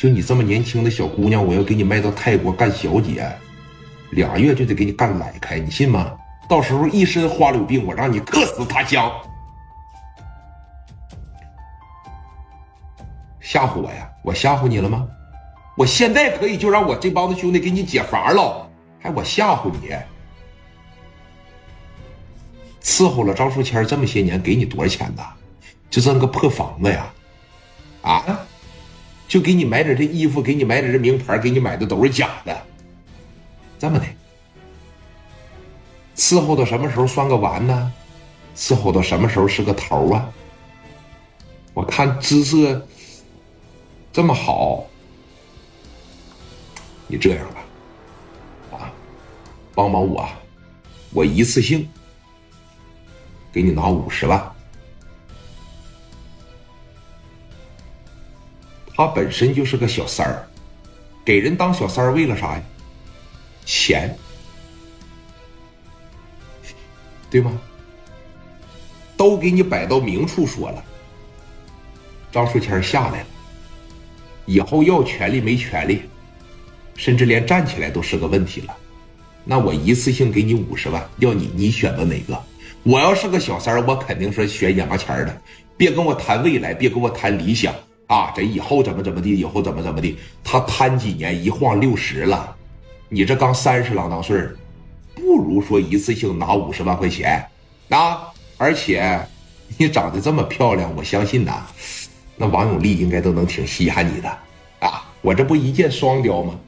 就你这么年轻的小姑娘，我要给你卖到泰国干小姐，俩月就得给你干来开，你信吗？到时候一身花柳病，我让你客死他乡。吓唬我呀？我吓唬你了吗？我现在可以就让我这帮子兄弟给你解乏了，还我吓唬你？伺候了张树谦这么些年，给你多少钱呢？就这么个破房子呀？啊？就给你买点这衣服，给你买点这名牌，给你买的都是假的。这么的，伺候到什么时候算个完呢？伺候到什么时候是个头啊？我看姿色这么好，你这样吧，啊，帮帮我，我一次性给你拿五十万。他本身就是个小三儿，给人当小三儿为了啥呀？钱，对吗？都给你摆到明处说了。张树谦下来了，以后要权利没权利，甚至连站起来都是个问题了。那我一次性给你五十万，要你你选择哪个？我要是个小三儿，我肯定说选眼巴前的，别跟我谈未来，别跟我谈理想。啊，这以后怎么怎么地，以后怎么怎么地，他贪几年，一晃六十了，你这刚三十郎当岁不如说一次性拿五十万块钱，啊，而且你长得这么漂亮，我相信呐，那王永利应该都能挺稀罕你的，啊，我这不一箭双雕吗？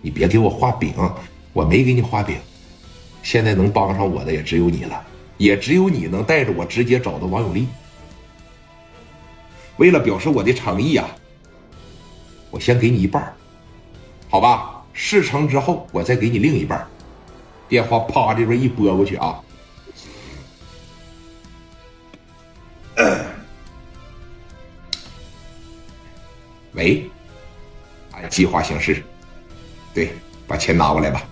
你别给我画饼，我没给你画饼。现在能帮上我的也只有你了，也只有你能带着我直接找到王永利。为了表示我的诚意啊，我先给你一半好吧？事成之后我再给你另一半电话啪这边一拨过去啊。喂，按计划行事。对，把钱拿过来吧。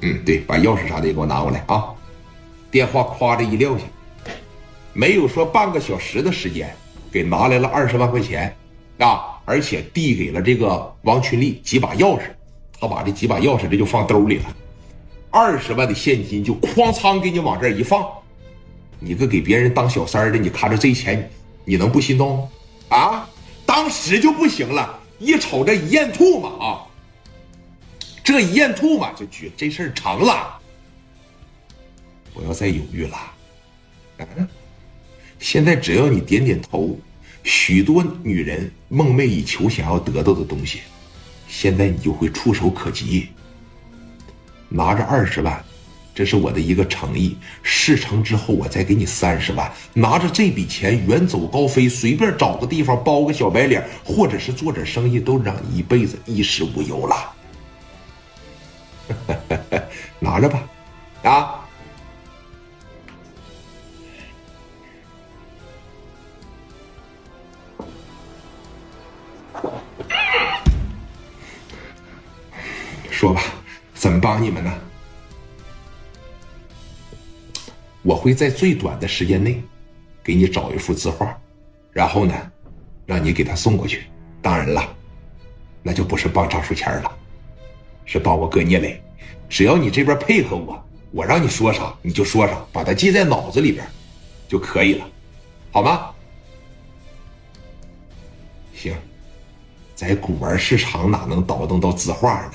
嗯，对，把钥匙啥的也给我拿过来啊！电话夸着一撂下，没有说半个小时的时间，给拿来了二十万块钱啊！而且递给了这个王群力几把钥匙，他把这几把钥匙这就放兜里了，二十万的现金就哐仓给你往这一放，你个给别人当小三的，你看着这钱，你能不心动啊？当时就不行了，一瞅这一咽吐嘛啊！这一咽吐吧，就觉这事儿成了。不要再犹豫了，嗯，现在只要你点点头，许多女人梦寐以求想要得到的东西，现在你就会触手可及。拿着二十万，这是我的一个诚意。事成之后，我再给你三十万。拿着这笔钱远走高飞，随便找个地方包个小白脸，或者是做点生意，都让你一辈子衣食无忧了。拿着吧，啊！说吧，怎么帮你们呢？我会在最短的时间内给你找一幅字画，然后呢，让你给他送过去。当然了，那就不是帮张书谦了。是把我哥聂磊，只要你这边配合我，我让你说啥你就说啥，把它记在脑子里边就可以了，好吗？行，在古玩市场哪能倒腾到字画呢？